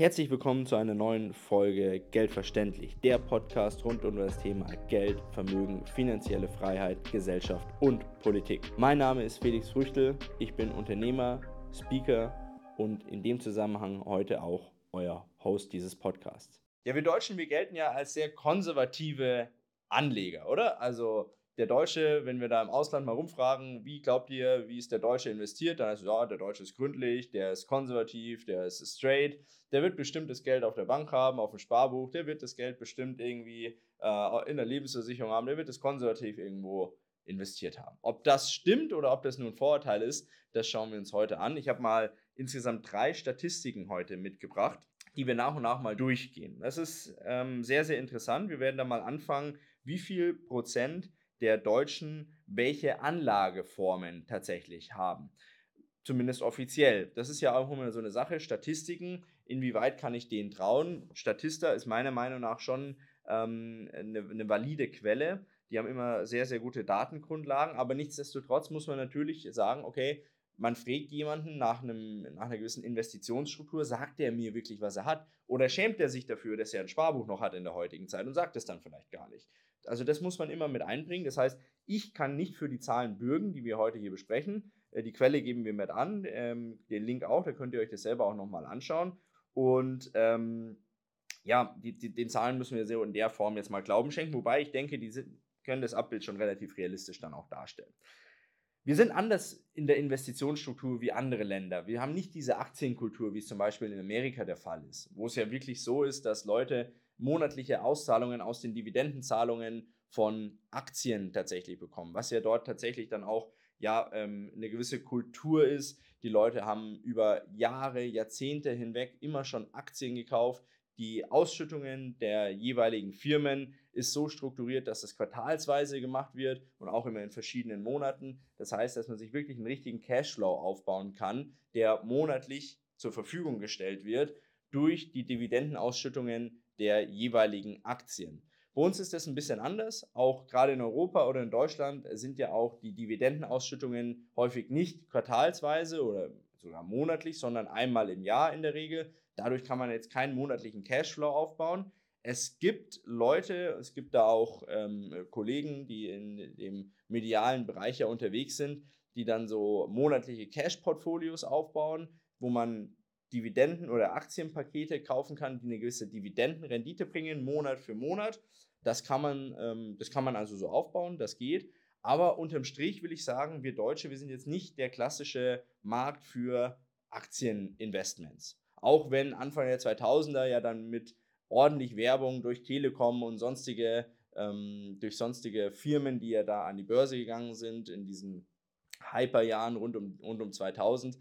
Herzlich willkommen zu einer neuen Folge Geldverständlich, der Podcast rund um das Thema Geld, Vermögen, finanzielle Freiheit, Gesellschaft und Politik. Mein Name ist Felix Früchtel, ich bin Unternehmer, Speaker und in dem Zusammenhang heute auch euer Host dieses Podcasts. Ja, wir Deutschen, wir gelten ja als sehr konservative Anleger, oder? Also der Deutsche, wenn wir da im Ausland mal rumfragen, wie glaubt ihr, wie ist der Deutsche investiert, dann heißt es, ja, der Deutsche ist gründlich, der ist konservativ, der ist straight, der wird bestimmt das Geld auf der Bank haben, auf dem Sparbuch, der wird das Geld bestimmt irgendwie äh, in der Lebensversicherung haben, der wird es konservativ irgendwo investiert haben. Ob das stimmt oder ob das nur ein Vorurteil ist, das schauen wir uns heute an. Ich habe mal insgesamt drei Statistiken heute mitgebracht, die wir nach und nach mal durchgehen. Das ist ähm, sehr, sehr interessant. Wir werden da mal anfangen, wie viel Prozent der Deutschen welche Anlageformen tatsächlich haben. Zumindest offiziell. Das ist ja auch immer so eine Sache. Statistiken, inwieweit kann ich denen trauen? Statista ist meiner Meinung nach schon ähm, eine, eine valide Quelle. Die haben immer sehr, sehr gute Datengrundlagen, aber nichtsdestotrotz muss man natürlich sagen, okay, man fragt jemanden nach, einem, nach einer gewissen Investitionsstruktur, sagt er mir wirklich, was er hat? Oder schämt er sich dafür, dass er ein Sparbuch noch hat in der heutigen Zeit und sagt es dann vielleicht gar nicht? Also das muss man immer mit einbringen. Das heißt, ich kann nicht für die Zahlen bürgen, die wir heute hier besprechen. Äh, die Quelle geben wir mit an, ähm, den Link auch, da könnt ihr euch das selber auch nochmal anschauen. Und ähm, ja, die, die, den Zahlen müssen wir so in der Form jetzt mal Glauben schenken, wobei ich denke, die sind, können das Abbild schon relativ realistisch dann auch darstellen. Wir sind anders in der Investitionsstruktur wie andere Länder. Wir haben nicht diese Aktienkultur, wie es zum Beispiel in Amerika der Fall ist, wo es ja wirklich so ist, dass Leute monatliche Auszahlungen aus den Dividendenzahlungen von Aktien tatsächlich bekommen, was ja dort tatsächlich dann auch ja ähm, eine gewisse Kultur ist. Die Leute haben über Jahre, Jahrzehnte hinweg immer schon Aktien gekauft. Die Ausschüttungen der jeweiligen Firmen ist so strukturiert, dass das quartalsweise gemacht wird und auch immer in verschiedenen Monaten. Das heißt, dass man sich wirklich einen richtigen Cashflow aufbauen kann, der monatlich zur Verfügung gestellt wird durch die Dividendenausschüttungen der jeweiligen Aktien. Bei uns ist das ein bisschen anders. Auch gerade in Europa oder in Deutschland sind ja auch die Dividendenausschüttungen häufig nicht quartalsweise oder sogar monatlich, sondern einmal im Jahr in der Regel. Dadurch kann man jetzt keinen monatlichen Cashflow aufbauen. Es gibt Leute, es gibt da auch ähm, Kollegen, die in dem medialen Bereich ja unterwegs sind, die dann so monatliche Cash-Portfolios aufbauen, wo man Dividenden- oder Aktienpakete kaufen kann, die eine gewisse Dividendenrendite bringen, Monat für Monat. Das kann man, ähm, das kann man also so aufbauen, das geht. Aber unterm Strich will ich sagen, wir Deutsche, wir sind jetzt nicht der klassische Markt für Aktieninvestments. Auch wenn Anfang der 2000er ja dann mit ordentlich Werbung durch Telekom und sonstige, ähm, durch sonstige Firmen, die ja da an die Börse gegangen sind, in diesen Hyperjahren rund um, rund um 2000,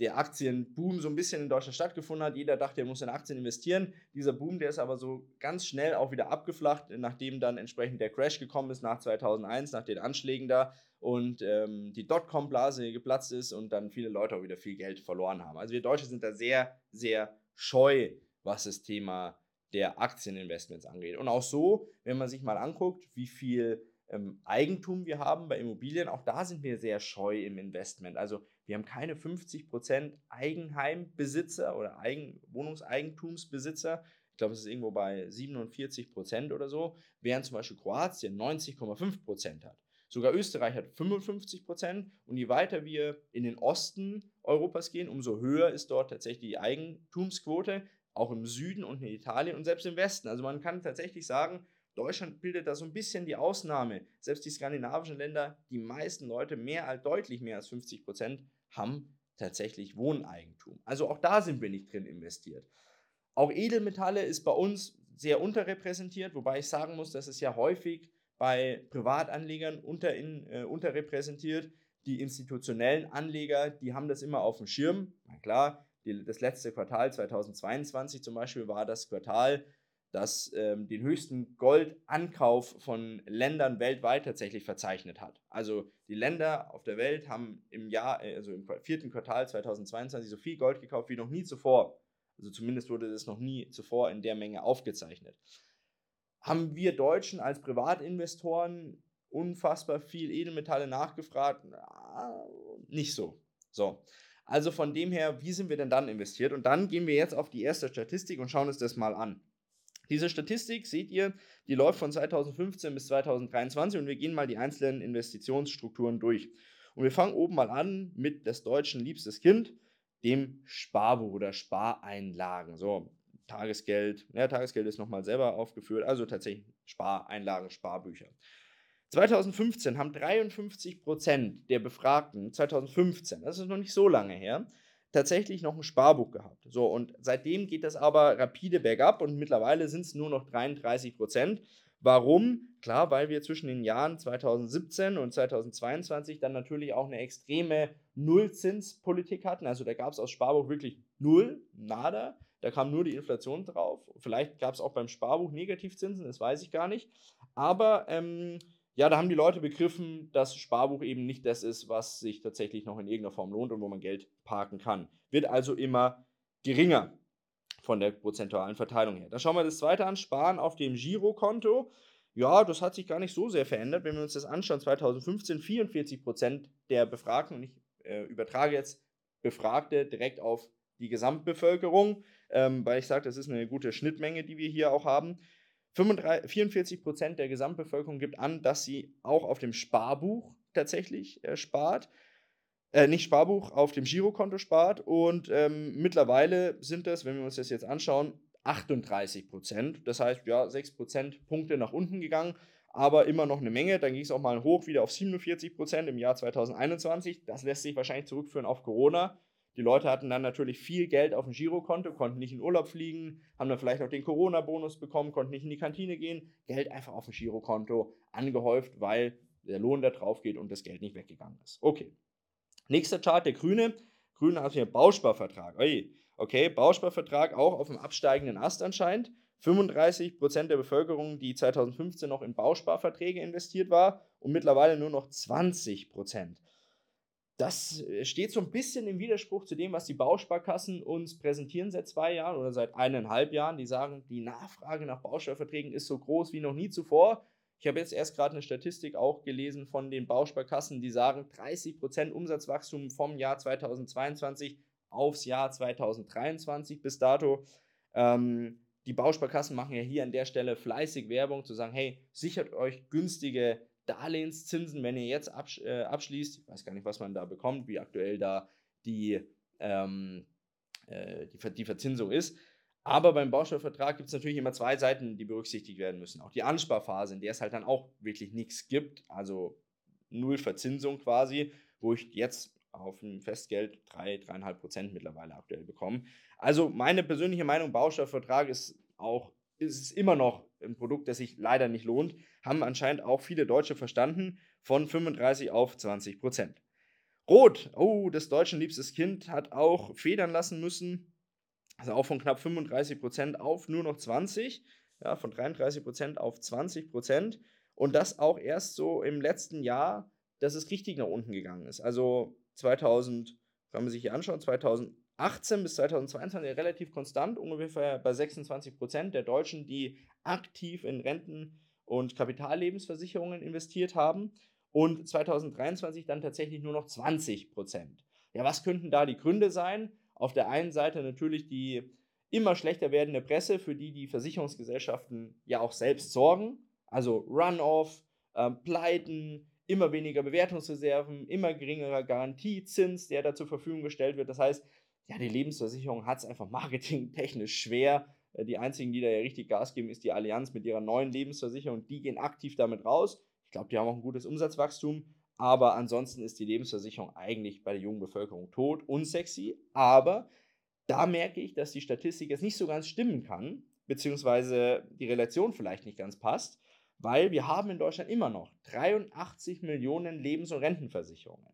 der Aktienboom so ein bisschen in Deutschland stattgefunden hat. Jeder dachte, er muss in Aktien investieren. Dieser Boom, der ist aber so ganz schnell auch wieder abgeflacht, nachdem dann entsprechend der Crash gekommen ist nach 2001, nach den Anschlägen da und ähm, die Dotcom-Blase geplatzt ist und dann viele Leute auch wieder viel Geld verloren haben. Also wir Deutsche sind da sehr, sehr scheu, was das Thema der Aktieninvestments angeht. Und auch so, wenn man sich mal anguckt, wie viel ähm, Eigentum wir haben bei Immobilien, auch da sind wir sehr scheu im Investment. Also wir haben keine 50% Eigenheimbesitzer oder Eigen Wohnungseigentumsbesitzer. Ich glaube, es ist irgendwo bei 47% oder so, während zum Beispiel Kroatien 90,5% hat. Sogar Österreich hat 55% und je weiter wir in den Osten Europas gehen, umso höher ist dort tatsächlich die Eigentumsquote, auch im Süden und in Italien und selbst im Westen. Also man kann tatsächlich sagen, Deutschland bildet da so ein bisschen die Ausnahme. Selbst die skandinavischen Länder, die meisten Leute, mehr als deutlich mehr als 50 Prozent, haben tatsächlich Wohneigentum. Also auch da sind wir nicht drin investiert. Auch Edelmetalle ist bei uns sehr unterrepräsentiert, wobei ich sagen muss, dass es ja häufig bei Privatanlegern unter, in, äh, unterrepräsentiert. Die institutionellen Anleger, die haben das immer auf dem Schirm. Na klar, die, das letzte Quartal 2022 zum Beispiel war das Quartal, das ähm, den höchsten Goldankauf von Ländern weltweit tatsächlich verzeichnet hat. Also die Länder auf der Welt haben im Jahr, also im vierten Quartal 2022 so viel Gold gekauft wie noch nie zuvor. Also zumindest wurde das noch nie zuvor in der Menge aufgezeichnet. Haben wir Deutschen als Privatinvestoren unfassbar viel Edelmetalle nachgefragt? Na, nicht so. So. Also von dem her, wie sind wir denn dann investiert? Und dann gehen wir jetzt auf die erste Statistik und schauen uns das mal an. Diese Statistik seht ihr, die läuft von 2015 bis 2023 und wir gehen mal die einzelnen Investitionsstrukturen durch. Und wir fangen oben mal an mit des Deutschen liebstes Kind, dem Sparbuch oder Spareinlagen. So, Tagesgeld, ja, Tagesgeld ist nochmal selber aufgeführt, also tatsächlich Spareinlagen, Sparbücher. 2015 haben 53 Prozent der Befragten, 2015, das ist noch nicht so lange her, tatsächlich noch ein Sparbuch gehabt. So, und seitdem geht das aber rapide bergab und mittlerweile sind es nur noch 33 Prozent. Warum? Klar, weil wir zwischen den Jahren 2017 und 2022 dann natürlich auch eine extreme Nullzinspolitik hatten. Also da gab es aus Sparbuch wirklich null, nada. Da kam nur die Inflation drauf. Vielleicht gab es auch beim Sparbuch Negativzinsen, das weiß ich gar nicht. Aber ähm, ja, da haben die Leute begriffen, dass Sparbuch eben nicht das ist, was sich tatsächlich noch in irgendeiner Form lohnt und wo man Geld parken kann. Wird also immer geringer von der prozentualen Verteilung her. Dann schauen wir das zweite an, Sparen auf dem Girokonto. Ja, das hat sich gar nicht so sehr verändert. Wenn wir uns das anschauen, 2015 44 Prozent der Befragten, und ich äh, übertrage jetzt Befragte direkt auf die Gesamtbevölkerung, ähm, weil ich sage, das ist eine gute Schnittmenge, die wir hier auch haben. 35, 44 Prozent der Gesamtbevölkerung gibt an, dass sie auch auf dem Sparbuch tatsächlich äh, spart. Äh, nicht Sparbuch, auf dem Girokonto spart. Und ähm, mittlerweile sind das, wenn wir uns das jetzt anschauen, 38 Prozent. Das heißt, ja, 6 Prozentpunkte nach unten gegangen, aber immer noch eine Menge. Dann ging es auch mal hoch wieder auf 47 Prozent im Jahr 2021. Das lässt sich wahrscheinlich zurückführen auf Corona. Die Leute hatten dann natürlich viel Geld auf dem Girokonto, konnten nicht in Urlaub fliegen, haben dann vielleicht auch den Corona-Bonus bekommen, konnten nicht in die Kantine gehen. Geld einfach auf dem Girokonto angehäuft, weil der Lohn da drauf geht und das Geld nicht weggegangen ist. Okay. Nächster Chart, der Grüne. Grüne hat hier Bausparvertrag. Okay, Bausparvertrag auch auf dem absteigenden Ast anscheinend. 35% der Bevölkerung, die 2015 noch in Bausparverträge investiert war und mittlerweile nur noch 20% das äh, steht so ein bisschen im Widerspruch zu dem, was die Bausparkassen uns präsentieren seit zwei Jahren oder seit eineinhalb Jahren. Die sagen, die Nachfrage nach Bausparverträgen ist so groß wie noch nie zuvor. Ich habe jetzt erst gerade eine Statistik auch gelesen von den Bausparkassen, die sagen, 30% Umsatzwachstum vom Jahr 2022 aufs Jahr 2023 bis dato. Ähm, die Bausparkassen machen ja hier an der Stelle fleißig Werbung, zu sagen, hey, sichert euch günstige Darlehenszinsen, wenn ihr jetzt absch äh, abschließt, ich weiß gar nicht, was man da bekommt, wie aktuell da die, ähm, äh, die, die, Verzinsung ist. Aber beim Baustoffvertrag gibt es natürlich immer zwei Seiten, die berücksichtigt werden müssen. Auch die Ansparphase, in der es halt dann auch wirklich nichts gibt, also null Verzinsung quasi, wo ich jetzt auf ein Festgeld 3, 3,5 Prozent mittlerweile aktuell bekomme. Also meine persönliche Meinung, Baustoffvertrag ist auch, ist es immer noch ein Produkt, das sich leider nicht lohnt haben anscheinend auch viele Deutsche verstanden, von 35 auf 20 Prozent. Rot, oh, des Deutschen liebstes Kind, hat auch federn lassen müssen, also auch von knapp 35 Prozent auf nur noch 20, ja, von 33 Prozent auf 20 Prozent und das auch erst so im letzten Jahr, dass es richtig nach unten gegangen ist. Also 2000, wenn man sich hier anschaut, 2018 bis 2022 relativ konstant, ungefähr bei 26 Prozent der Deutschen, die aktiv in Renten und Kapitallebensversicherungen investiert haben und 2023 dann tatsächlich nur noch 20 Prozent. Ja, was könnten da die Gründe sein? Auf der einen Seite natürlich die immer schlechter werdende Presse, für die die Versicherungsgesellschaften ja auch selbst sorgen. Also Runoff, äh, Pleiten, immer weniger Bewertungsreserven, immer geringerer Garantiezins, der da zur Verfügung gestellt wird. Das heißt, ja, die Lebensversicherung hat es einfach marketingtechnisch schwer, äh, die einzigen, die da ja richtig Gas geben, ist die Allianz mit ihrer neuen Lebensversicherung. Die gehen aktiv damit raus. Ich glaube, die haben auch ein gutes Umsatzwachstum. Aber ansonsten ist die Lebensversicherung eigentlich bei der jungen Bevölkerung tot, unsexy. Aber da merke ich, dass die Statistik jetzt nicht so ganz stimmen kann, beziehungsweise die Relation vielleicht nicht ganz passt, weil wir haben in Deutschland immer noch 83 Millionen Lebens- und Rentenversicherungen.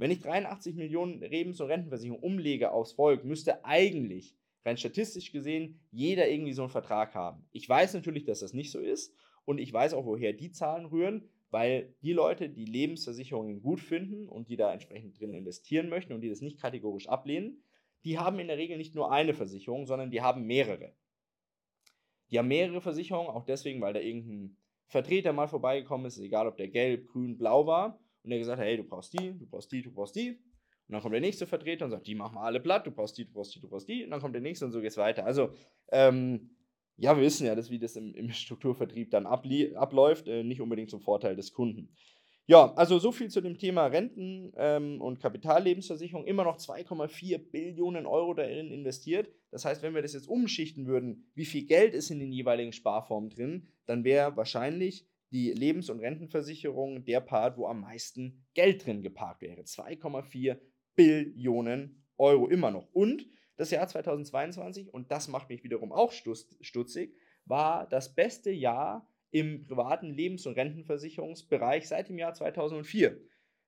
Wenn ich 83 Millionen Lebens- und Rentenversicherungen umlege aufs Volk, müsste eigentlich rein statistisch gesehen jeder irgendwie so einen Vertrag haben. Ich weiß natürlich, dass das nicht so ist und ich weiß auch, woher die Zahlen rühren, weil die Leute, die Lebensversicherungen gut finden und die da entsprechend drin investieren möchten und die das nicht kategorisch ablehnen, die haben in der Regel nicht nur eine Versicherung, sondern die haben mehrere. Die haben mehrere Versicherungen, auch deswegen, weil da irgendein Vertreter mal vorbeigekommen ist, egal ob der gelb, grün, blau war, und der gesagt hat, hey, du brauchst die, du brauchst die, du brauchst die. Und dann kommt der nächste Vertreter und sagt, die machen wir alle platt, du brauchst die, du brauchst die, du brauchst die. Und dann kommt der nächste und so geht es weiter. Also, ähm, ja, wir wissen ja, dass, wie das im, im Strukturvertrieb dann abläuft, äh, nicht unbedingt zum Vorteil des Kunden. Ja, also so viel zu dem Thema Renten ähm, und Kapitallebensversicherung. Immer noch 2,4 Billionen Euro darin investiert. Das heißt, wenn wir das jetzt umschichten würden, wie viel Geld ist in den jeweiligen Sparformen drin, dann wäre wahrscheinlich die Lebens- und Rentenversicherung der Part, wo am meisten Geld drin geparkt wäre. 2,4 Billionen Euro immer noch. Und das Jahr 2022, und das macht mich wiederum auch stutzig, war das beste Jahr im privaten Lebens- und Rentenversicherungsbereich seit dem Jahr 2004.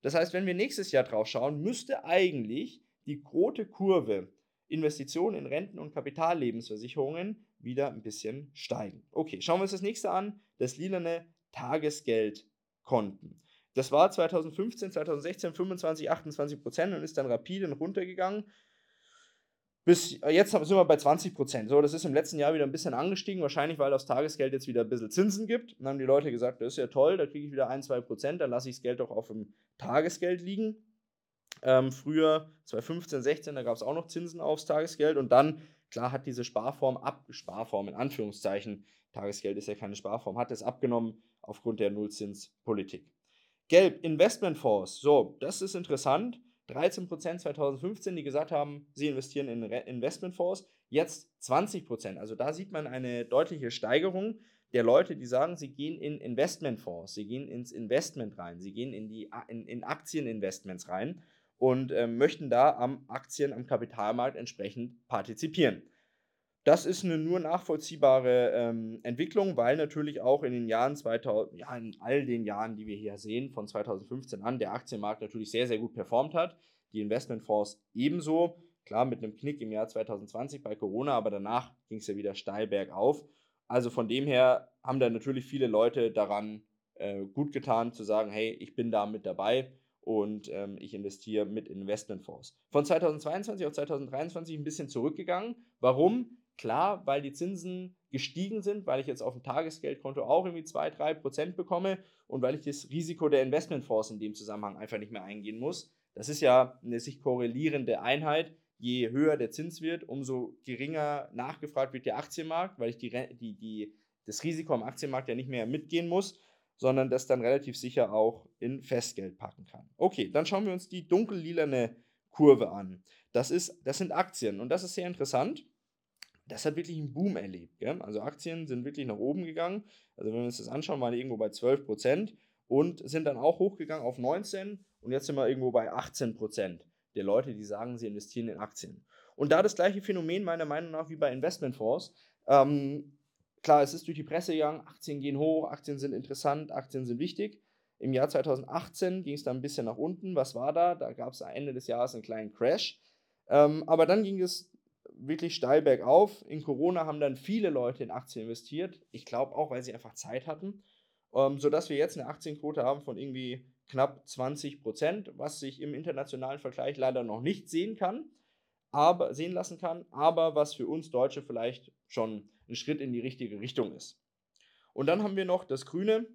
Das heißt, wenn wir nächstes Jahr drauf schauen, müsste eigentlich die rote Kurve Investitionen in Renten- und Kapitallebensversicherungen wieder ein bisschen steigen. Okay, schauen wir uns das nächste an, das lilane Tagesgeldkonten. Das war 2015, 2016 25, 28 Prozent und ist dann rapide runtergegangen bis jetzt sind wir bei 20 Prozent. So, das ist im letzten Jahr wieder ein bisschen angestiegen, wahrscheinlich weil aufs Tagesgeld jetzt wieder ein bisschen Zinsen gibt. Dann haben die Leute gesagt, das ist ja toll, da kriege ich wieder 1, 2 Prozent, dann lasse ich das Geld doch auf dem Tagesgeld liegen. Ähm, früher, 2015, 16, da gab es auch noch Zinsen aufs Tagesgeld und dann, klar, hat diese Sparform, ab, Sparform in Anführungszeichen, Tagesgeld ist ja keine Sparform, hat es abgenommen aufgrund der Nullzinspolitik. Gelb, Investmentfonds. So, das ist interessant. 13% 2015, die gesagt haben, sie investieren in Investmentfonds, jetzt 20%. Also da sieht man eine deutliche Steigerung der Leute, die sagen, sie gehen in Investmentfonds, sie gehen ins Investment rein, sie gehen in, die, in, in Aktieninvestments rein und äh, möchten da am Aktien, am Kapitalmarkt entsprechend partizipieren. Das ist eine nur nachvollziehbare ähm, Entwicklung, weil natürlich auch in den Jahren 2000, ja, in all den Jahren, die wir hier sehen, von 2015 an, der Aktienmarkt natürlich sehr, sehr gut performt hat. Die Investmentfonds ebenso. Klar, mit einem Knick im Jahr 2020 bei Corona, aber danach ging es ja wieder steil bergauf. Also von dem her haben da natürlich viele Leute daran äh, gut getan, zu sagen: hey, ich bin da mit dabei und ähm, ich investiere mit Investmentfonds. Von 2022 auf 2023 ein bisschen zurückgegangen. Warum? Klar, weil die Zinsen gestiegen sind, weil ich jetzt auf dem Tagesgeldkonto auch irgendwie 2-3 Prozent bekomme und weil ich das Risiko der Investmentfonds in dem Zusammenhang einfach nicht mehr eingehen muss. Das ist ja eine sich korrelierende Einheit. Je höher der Zins wird, umso geringer nachgefragt wird der Aktienmarkt, weil ich die, die, die, das Risiko am Aktienmarkt ja nicht mehr mitgehen muss, sondern das dann relativ sicher auch in Festgeld packen kann. Okay, dann schauen wir uns die dunkellilane Kurve an. Das, ist, das sind Aktien und das ist sehr interessant das hat wirklich einen Boom erlebt. Gell? Also Aktien sind wirklich nach oben gegangen. Also wenn wir uns das anschauen, waren die irgendwo bei 12 Prozent und sind dann auch hochgegangen auf 19 und jetzt sind wir irgendwo bei 18 Prozent der Leute, die sagen, sie investieren in Aktien. Und da das gleiche Phänomen meiner Meinung nach wie bei Investmentfonds. Ähm, klar, es ist durch die Presse gegangen, Aktien gehen hoch, Aktien sind interessant, Aktien sind wichtig. Im Jahr 2018 ging es dann ein bisschen nach unten. Was war da? Da gab es Ende des Jahres einen kleinen Crash. Ähm, aber dann ging es wirklich steil bergauf. In Corona haben dann viele Leute in Aktien investiert. Ich glaube auch, weil sie einfach Zeit hatten. Ähm, sodass wir jetzt eine Aktienquote haben von irgendwie knapp 20 Prozent, was sich im internationalen Vergleich leider noch nicht sehen kann, aber sehen lassen kann, aber was für uns Deutsche vielleicht schon ein Schritt in die richtige Richtung ist. Und dann haben wir noch das Grüne.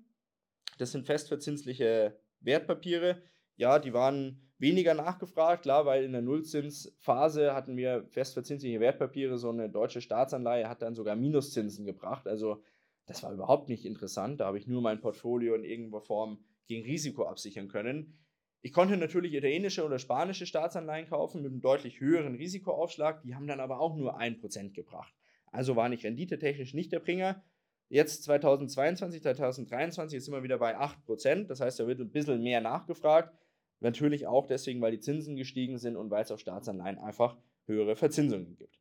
Das sind festverzinsliche Wertpapiere. Ja, die waren weniger nachgefragt, klar, weil in der Nullzinsphase hatten wir festverzinsliche Wertpapiere, so eine deutsche Staatsanleihe hat dann sogar Minuszinsen gebracht. Also das war überhaupt nicht interessant. Da habe ich nur mein Portfolio in irgendeiner Form gegen Risiko absichern können. Ich konnte natürlich italienische oder spanische Staatsanleihen kaufen mit einem deutlich höheren Risikoaufschlag. Die haben dann aber auch nur 1% gebracht. Also war nicht renditetechnisch nicht der Bringer. Jetzt 2022, 2023 ist immer wieder bei 8%. Das heißt, da wird ein bisschen mehr nachgefragt. Natürlich auch deswegen, weil die Zinsen gestiegen sind und weil es auf Staatsanleihen einfach höhere Verzinsungen gibt.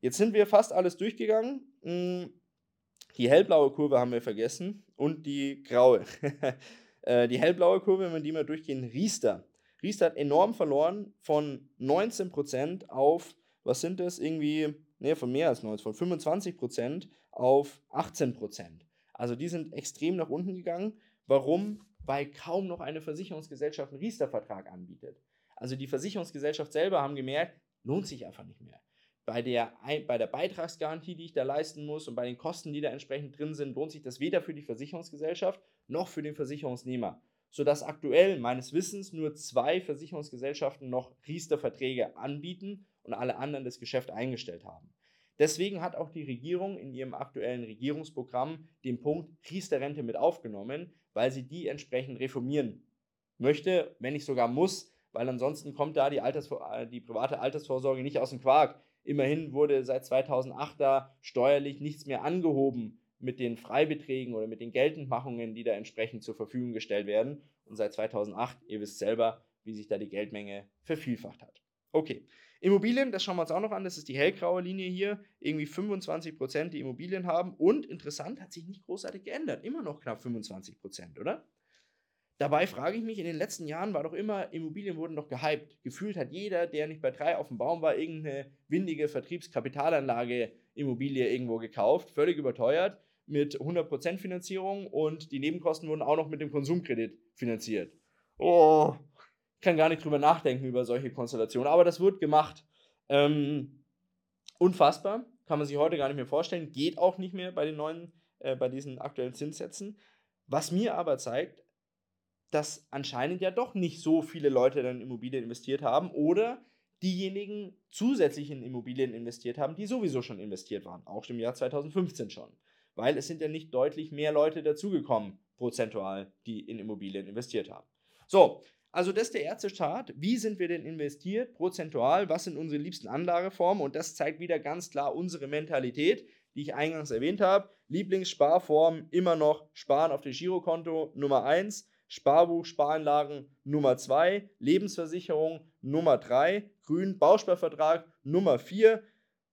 Jetzt sind wir fast alles durchgegangen. Hm, die hellblaue Kurve haben wir vergessen und die graue. Äh, die hellblaue Kurve, wenn wir die mal durchgehen, Riester. Riester hat enorm verloren von 19% auf, was sind das, irgendwie, ne, von mehr als 19, von 25% auf 18%. Also die sind extrem nach unten gegangen. Warum? weil kaum noch eine Versicherungsgesellschaft einen Riester-Vertrag anbietet. Also die Versicherungsgesellschaft selber haben gemerkt, lohnt sich einfach nicht mehr. Bei der, bei der Beitragsgarantie, die ich da leisten muss und bei den Kosten, die da entsprechend drin sind, lohnt sich das weder für die Versicherungsgesellschaft noch für den Versicherungsnehmer. sodass aktuell meines Wissens nur zwei Versicherungsgesellschaften noch Riester-Verträge anbieten und alle anderen das Geschäft eingestellt haben. Deswegen hat auch die Regierung in ihrem aktuellen Regierungsprogramm den Punkt Riester-Rente mit aufgenommen, weil sie die entsprechend reformieren möchte, wenn nicht sogar muss, weil ansonsten kommt da die, Altersvor die private Altersvorsorge nicht aus dem Quark. Immerhin wurde seit 2008 da steuerlich nichts mehr angehoben mit den Freibeträgen oder mit den Geltendmachungen, die da entsprechend zur Verfügung gestellt werden. Und seit 2008, ihr wisst selber, wie sich da die Geldmenge vervielfacht hat. Okay, Immobilien, das schauen wir uns auch noch an, das ist die hellgraue Linie hier, irgendwie 25 Prozent, die Immobilien haben. Und interessant, hat sich nicht großartig geändert, immer noch knapp 25 Prozent, oder? Dabei frage ich mich, in den letzten Jahren war doch immer, Immobilien wurden doch gehypt. Gefühlt hat jeder, der nicht bei drei auf dem Baum war, irgendeine windige Vertriebskapitalanlage Immobilie irgendwo gekauft, völlig überteuert mit 100% Finanzierung und die Nebenkosten wurden auch noch mit dem Konsumkredit finanziert. Oh, ich kann gar nicht drüber nachdenken über solche Konstellationen, aber das wird gemacht. Ähm, unfassbar, kann man sich heute gar nicht mehr vorstellen, geht auch nicht mehr bei den neuen, äh, bei diesen aktuellen Zinssätzen. Was mir aber zeigt, dass anscheinend ja doch nicht so viele Leute dann in Immobilien investiert haben oder diejenigen zusätzlich in Immobilien investiert haben, die sowieso schon investiert waren, auch im Jahr 2015 schon weil es sind ja nicht deutlich mehr Leute dazugekommen, prozentual, die in Immobilien investiert haben. So, also das ist der erste Chart. Wie sind wir denn investiert, prozentual? Was sind unsere liebsten Anlageformen? Und das zeigt wieder ganz klar unsere Mentalität, die ich eingangs erwähnt habe. Lieblingssparform immer noch Sparen auf dem Girokonto Nummer 1, Sparbuch, Sparanlagen Nummer 2, Lebensversicherung Nummer 3, Grün, Bausparvertrag Nummer 4,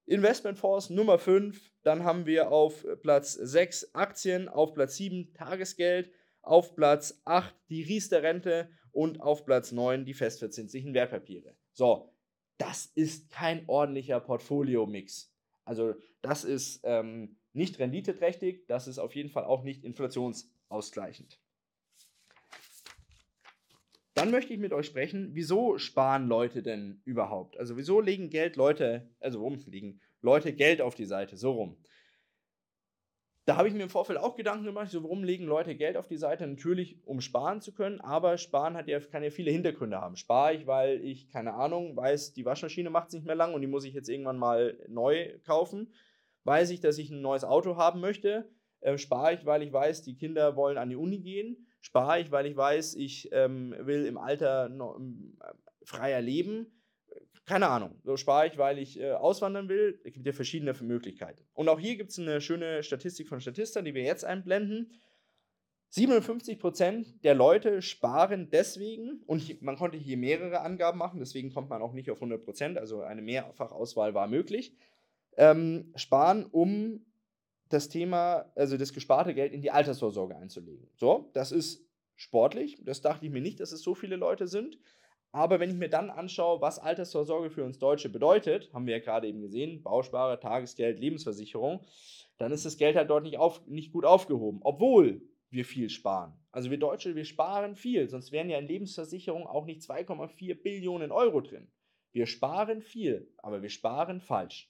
Investmentfonds Nummer 5, dann haben wir auf Platz 6 Aktien, auf Platz 7 Tagesgeld, auf Platz 8 die Riester-Rente und auf Platz 9 die festverzinslichen Wertpapiere. So, das ist kein ordentlicher Portfolio-Mix. Also das ist ähm, nicht renditeträchtig, das ist auf jeden Fall auch nicht inflationsausgleichend. Dann möchte ich mit euch sprechen, wieso sparen Leute denn überhaupt? Also wieso legen Geld Leute, also warum legen Leute Geld auf die Seite, so rum. Da habe ich mir im Vorfeld auch Gedanken gemacht, so warum legen Leute Geld auf die Seite? Natürlich, um sparen zu können, aber sparen hat ja, kann ja viele Hintergründe haben. Spare ich, weil ich, keine Ahnung, weiß, die Waschmaschine macht es nicht mehr lang und die muss ich jetzt irgendwann mal neu kaufen. Weiß ich, dass ich ein neues Auto haben möchte? Äh, spare ich, weil ich weiß, die Kinder wollen an die Uni gehen? Spare ich, weil ich weiß, ich ähm, will im Alter noch, ähm, freier leben? Keine Ahnung, so spare ich, weil ich äh, auswandern will. Es gibt ja verschiedene Möglichkeiten. Und auch hier gibt es eine schöne Statistik von Statista, die wir jetzt einblenden. 57% der Leute sparen deswegen, und man konnte hier mehrere Angaben machen, deswegen kommt man auch nicht auf 100%, also eine Mehrfachauswahl war möglich, ähm, sparen, um das Thema, also das gesparte Geld in die Altersvorsorge einzulegen. So, das ist sportlich, das dachte ich mir nicht, dass es so viele Leute sind. Aber wenn ich mir dann anschaue, was Altersvorsorge für uns Deutsche bedeutet, haben wir ja gerade eben gesehen, Bausparer, Tagesgeld, Lebensversicherung, dann ist das Geld halt dort nicht, auf, nicht gut aufgehoben, obwohl wir viel sparen. Also wir Deutsche, wir sparen viel, sonst wären ja in Lebensversicherung auch nicht 2,4 Billionen Euro drin. Wir sparen viel, aber wir sparen falsch.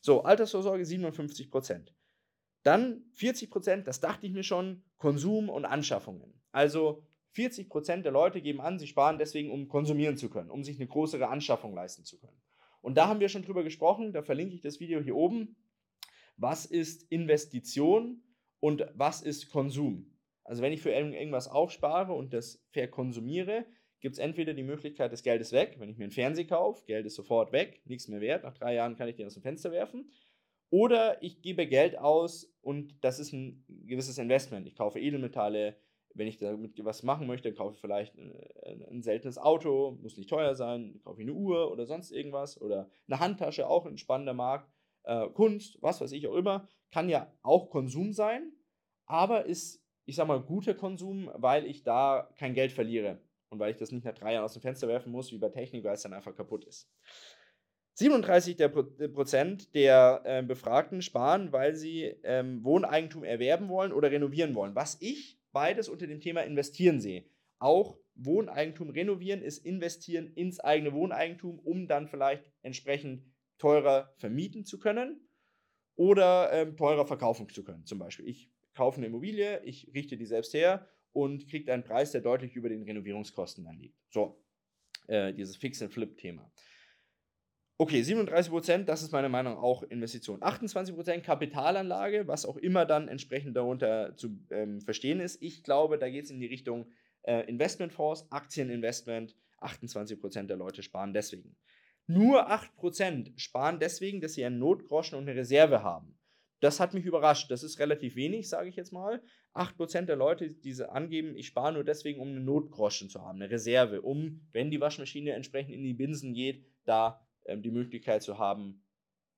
So, Altersvorsorge 57 Prozent. Dann 40 Prozent, das dachte ich mir schon, Konsum und Anschaffungen. Also 40% der Leute geben an, sie sparen deswegen, um konsumieren zu können, um sich eine größere Anschaffung leisten zu können. Und da haben wir schon drüber gesprochen, da verlinke ich das Video hier oben. Was ist Investition und was ist Konsum? Also wenn ich für irgendwas aufspare und das verkonsumiere, gibt es entweder die Möglichkeit, das Geld ist weg, wenn ich mir einen Fernseher kaufe, Geld ist sofort weg, nichts mehr wert, nach drei Jahren kann ich den aus dem Fenster werfen. Oder ich gebe Geld aus und das ist ein gewisses Investment. Ich kaufe Edelmetalle, wenn ich damit was machen möchte, kaufe ich vielleicht ein, ein seltenes Auto, muss nicht teuer sein, kaufe ich eine Uhr oder sonst irgendwas oder eine Handtasche, auch ein spannender Markt. Äh, Kunst, was weiß ich auch immer, kann ja auch Konsum sein, aber ist, ich sag mal, guter Konsum, weil ich da kein Geld verliere und weil ich das nicht nach drei Jahren aus dem Fenster werfen muss, wie bei Technik, weil es dann einfach kaputt ist. 37 der Prozent der äh, Befragten sparen, weil sie ähm, Wohneigentum erwerben wollen oder renovieren wollen. Was ich beides unter dem Thema Investieren sehe. Auch Wohneigentum renovieren ist investieren ins eigene Wohneigentum, um dann vielleicht entsprechend teurer vermieten zu können oder ähm, teurer verkaufen zu können. Zum Beispiel, ich kaufe eine Immobilie, ich richte die selbst her und kriegt einen Preis, der deutlich über den Renovierungskosten dann liegt. So, äh, dieses Fix-and-Flip-Thema. Okay, 37%, das ist meiner Meinung auch Investition. 28% Kapitalanlage, was auch immer dann entsprechend darunter zu ähm, verstehen ist. Ich glaube, da geht es in die Richtung äh, Investmentfonds, Aktieninvestment. 28% der Leute sparen deswegen. Nur 8% sparen deswegen, dass sie einen Notgroschen und eine Reserve haben. Das hat mich überrascht. Das ist relativ wenig, sage ich jetzt mal. 8% der Leute, die angeben, ich spare nur deswegen, um eine Notgroschen zu haben, eine Reserve, um, wenn die Waschmaschine entsprechend in die Binsen geht, da ähm, die Möglichkeit zu haben,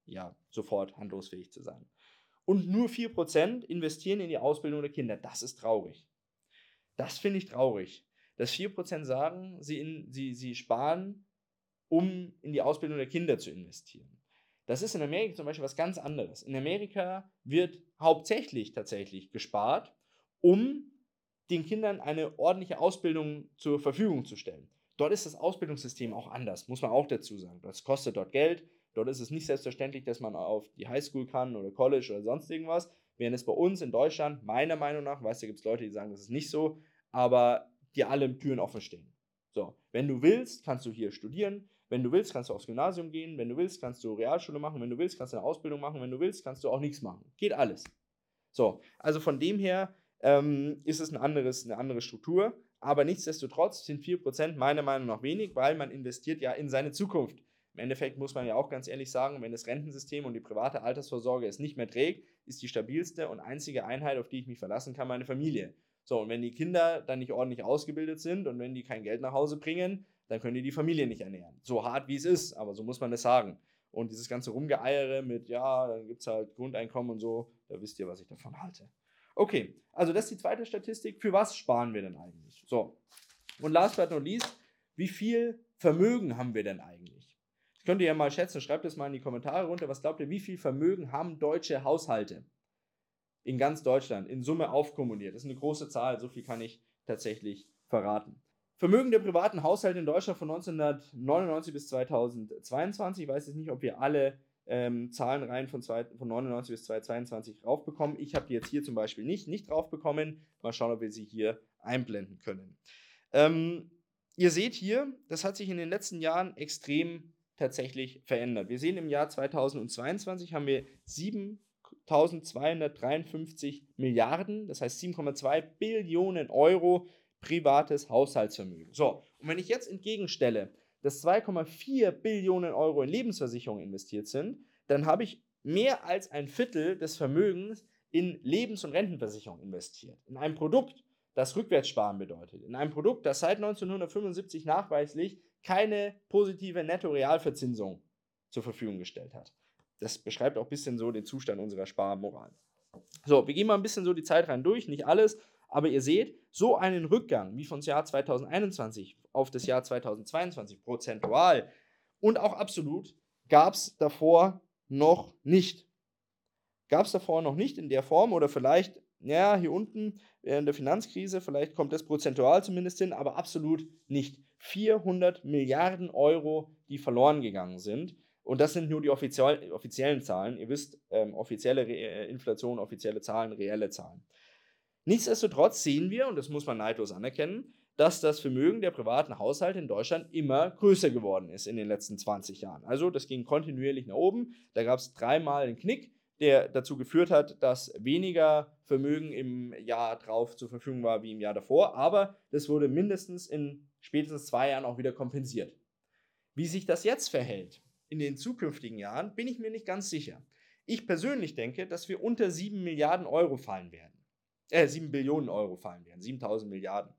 ja, sofort handlungsfähig zu sein. Und nur 4% investieren in die Ausbildung der Kinder. Das ist traurig. Das finde ich traurig. Dass 4% sagen, sie, in, sie, sie sparen, um in die Ausbildung der Kinder zu investieren. Das ist in Amerika zum Beispiel was ganz anderes. In Amerika wird hauptsächlich tatsächlich gespart, um den Kindern eine ordentliche Ausbildung zur Verfügung zu stellen. Dort ist das Ausbildungssystem auch anders, muss man auch dazu sagen. Das kostet dort Geld. Dort ist es nicht selbstverständlich, dass man auf die Highschool kann oder College oder sonst irgendwas. Während es bei uns in Deutschland, meiner Meinung nach, weißt du, gibt es Leute, die sagen, das ist nicht so, aber die alle Türen offen stehen. So, wenn du willst, kannst du hier studieren. Wenn du willst, kannst du aufs Gymnasium gehen. Wenn du willst, kannst du Realschule machen. Wenn du willst, kannst du eine Ausbildung machen. Wenn du willst, kannst du auch nichts machen. Geht alles. So, also von dem her ähm, ist es ein anderes, eine andere Struktur. Aber nichtsdestotrotz sind 4% meiner Meinung nach wenig, weil man investiert ja in seine Zukunft. Im Endeffekt muss man ja auch ganz ehrlich sagen, wenn das Rentensystem und die private Altersvorsorge es nicht mehr trägt, ist die stabilste und einzige Einheit, auf die ich mich verlassen kann, meine Familie. So, und wenn die Kinder dann nicht ordentlich ausgebildet sind und wenn die kein Geld nach Hause bringen, dann können die die Familie nicht ernähren. So hart wie es ist, aber so muss man das sagen. Und dieses ganze Rumgeeiere mit, ja, dann gibt es halt Grundeinkommen und so, da wisst ihr, was ich davon halte. Okay, also das ist die zweite Statistik. Für was sparen wir denn eigentlich? So, und last but not least, wie viel Vermögen haben wir denn eigentlich? Das könnt ihr ja mal schätzen, schreibt es mal in die Kommentare runter. Was glaubt ihr, wie viel Vermögen haben deutsche Haushalte? In ganz Deutschland, in Summe aufkumuliert. Das ist eine große Zahl, so viel kann ich tatsächlich verraten. Vermögen der privaten Haushalte in Deutschland von 1999 bis 2022. Ich weiß jetzt nicht, ob wir alle ähm, Zahlenreihen von, zwei, von 99 bis 2022 raufbekommen. Ich habe die jetzt hier zum Beispiel nicht, nicht draufbekommen. Mal schauen, ob wir sie hier einblenden können. Ähm, ihr seht hier, das hat sich in den letzten Jahren extrem tatsächlich verändert. Wir sehen im Jahr 2022 haben wir 7.253 Milliarden, das heißt 7,2 Billionen Euro privates Haushaltsvermögen. So, und wenn ich jetzt entgegenstelle, dass 2,4 Billionen Euro in Lebensversicherungen investiert sind, dann habe ich mehr als ein Viertel des Vermögens in Lebens- und Rentenversicherung investiert. In ein Produkt, das Rückwärtssparen bedeutet. In einem Produkt, das seit 1975 nachweislich keine positive Netto-Realverzinsung zur Verfügung gestellt hat. Das beschreibt auch ein bisschen so den Zustand unserer Sparmoral. So, wir gehen mal ein bisschen so die Zeit rein durch, nicht alles, aber ihr seht, so einen Rückgang wie von Jahr 2021 auf das Jahr 2022 prozentual und auch absolut gab es davor noch nicht. Gab es davor noch nicht in der Form oder vielleicht, ja, hier unten während der Finanzkrise, vielleicht kommt das prozentual zumindest hin, aber absolut nicht. 400 Milliarden Euro, die verloren gegangen sind. Und das sind nur die offiziellen Zahlen. Ihr wisst, ähm, offizielle Re äh, Inflation, offizielle Zahlen, reelle Zahlen. Nichtsdestotrotz sehen wir, und das muss man neidlos anerkennen, dass das Vermögen der privaten Haushalte in Deutschland immer größer geworden ist in den letzten 20 Jahren. Also das ging kontinuierlich nach oben. Da gab es dreimal einen Knick, der dazu geführt hat, dass weniger Vermögen im Jahr drauf zur Verfügung war wie im Jahr davor. Aber das wurde mindestens in spätestens zwei Jahren auch wieder kompensiert. Wie sich das jetzt verhält in den zukünftigen Jahren, bin ich mir nicht ganz sicher. Ich persönlich denke, dass wir unter 7 Milliarden Euro fallen werden äh, 7 Billionen Euro fallen werden, 7000 Milliarden.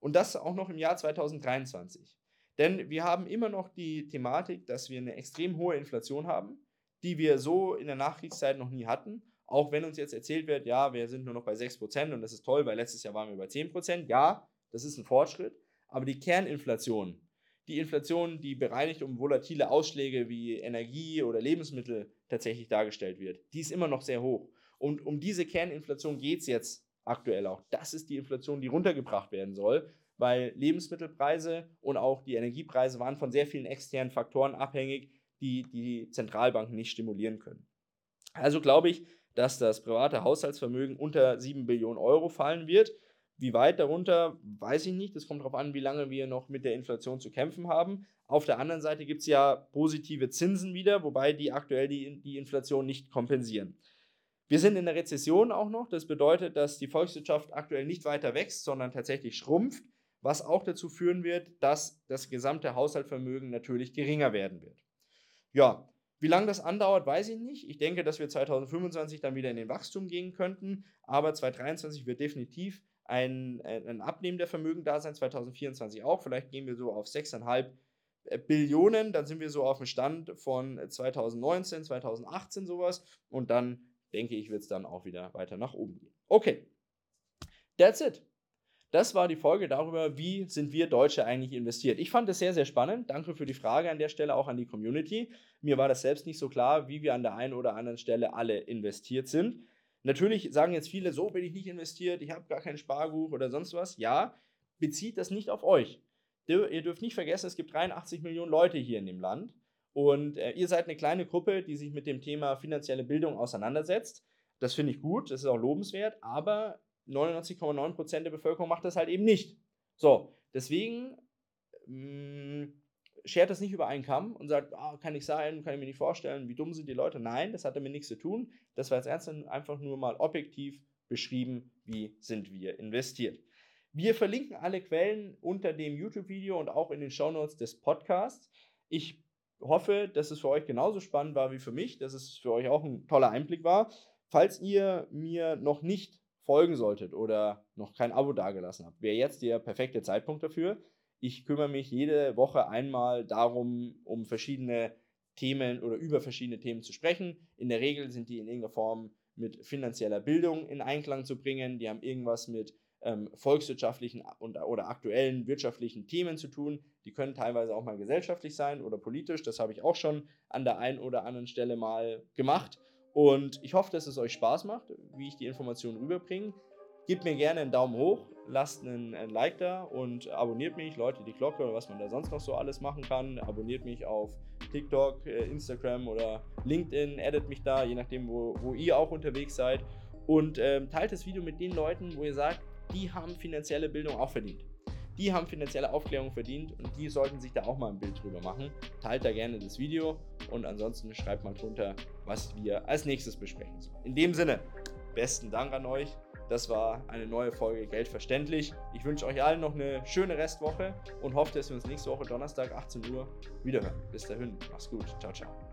Und das auch noch im Jahr 2023. Denn wir haben immer noch die Thematik, dass wir eine extrem hohe Inflation haben, die wir so in der Nachkriegszeit noch nie hatten. Auch wenn uns jetzt erzählt wird, ja, wir sind nur noch bei 6% und das ist toll, weil letztes Jahr waren wir bei 10%. Ja, das ist ein Fortschritt. Aber die Kerninflation, die Inflation, die bereinigt um volatile Ausschläge wie Energie oder Lebensmittel tatsächlich dargestellt wird, die ist immer noch sehr hoch. Und um diese Kerninflation geht es jetzt aktuell auch. Das ist die Inflation, die runtergebracht werden soll, weil Lebensmittelpreise und auch die Energiepreise waren von sehr vielen externen Faktoren abhängig, die die Zentralbanken nicht stimulieren können. Also glaube ich, dass das private Haushaltsvermögen unter 7 Billionen Euro fallen wird. Wie weit darunter, weiß ich nicht. Das kommt darauf an, wie lange wir noch mit der Inflation zu kämpfen haben. Auf der anderen Seite gibt es ja positive Zinsen wieder, wobei die aktuell die, die Inflation nicht kompensieren. Wir sind in der Rezession auch noch. Das bedeutet, dass die Volkswirtschaft aktuell nicht weiter wächst, sondern tatsächlich schrumpft, was auch dazu führen wird, dass das gesamte Haushaltsvermögen natürlich geringer werden wird. Ja, wie lange das andauert, weiß ich nicht. Ich denke, dass wir 2025 dann wieder in den Wachstum gehen könnten, aber 2023 wird definitiv ein, ein Abnehmen der Vermögen da sein, 2024 auch. Vielleicht gehen wir so auf 6,5 äh, Billionen, dann sind wir so auf dem Stand von 2019, 2018 sowas und dann denke ich, wird es dann auch wieder weiter nach oben gehen. Okay, that's it. Das war die Folge darüber, wie sind wir Deutsche eigentlich investiert. Ich fand es sehr, sehr spannend. Danke für die Frage an der Stelle auch an die Community. Mir war das selbst nicht so klar, wie wir an der einen oder anderen Stelle alle investiert sind. Natürlich sagen jetzt viele, so bin ich nicht investiert, ich habe gar kein Sparbuch oder sonst was. Ja, bezieht das nicht auf euch. Ihr dürft nicht vergessen, es gibt 83 Millionen Leute hier in dem Land und äh, ihr seid eine kleine Gruppe, die sich mit dem Thema finanzielle Bildung auseinandersetzt. Das finde ich gut, das ist auch lobenswert, aber 99,9% der Bevölkerung macht das halt eben nicht. So, deswegen mh, mm, schert das nicht über einen Kamm und sagt, ah, kann nicht sein, kann ich mir nicht vorstellen, wie dumm sind die Leute. Nein, das hat damit nichts zu tun. Das war jetzt ernst einfach nur mal objektiv beschrieben, wie sind wir investiert. Wir verlinken alle Quellen unter dem YouTube-Video und auch in den Shownotes des Podcasts. Ich hoffe, dass es für euch genauso spannend war wie für mich, dass es für euch auch ein toller Einblick war. Falls ihr mir noch nicht folgen solltet oder noch kein Abo dagelassen habt, wäre jetzt der perfekte Zeitpunkt dafür. Ich kümmere mich jede Woche einmal darum, um verschiedene Themen oder über verschiedene Themen zu sprechen. In der Regel sind die in irgendeiner Form mit finanzieller Bildung in Einklang zu bringen. Die haben irgendwas mit ähm, volkswirtschaftlichen und, oder aktuellen wirtschaftlichen Themen zu tun. Die können teilweise auch mal gesellschaftlich sein oder politisch. Das habe ich auch schon an der einen oder anderen Stelle mal gemacht. Und ich hoffe, dass es euch Spaß macht, wie ich die Informationen rüberbringe. Gebt mir gerne einen Daumen hoch, lasst einen, einen, Like da und abonniert mich, Leute, die Glocke oder was man da sonst noch so alles machen kann. Abonniert mich auf TikTok, äh, Instagram oder LinkedIn, addet mich da, je nachdem, wo, wo ihr auch unterwegs seid. Und ähm, teilt das Video mit den Leuten, wo ihr sagt, die haben finanzielle Bildung auch verdient. Die haben finanzielle Aufklärung verdient und die sollten sich da auch mal ein Bild drüber machen. Teilt da gerne das Video und ansonsten schreibt mal drunter, was wir als nächstes besprechen sollen. In dem Sinne, besten Dank an euch. Das war eine neue Folge Geld verständlich. Ich wünsche euch allen noch eine schöne Restwoche und hoffe, dass wir uns nächste Woche Donnerstag 18 Uhr wiederhören. Bis dahin, mach's gut. Ciao, ciao.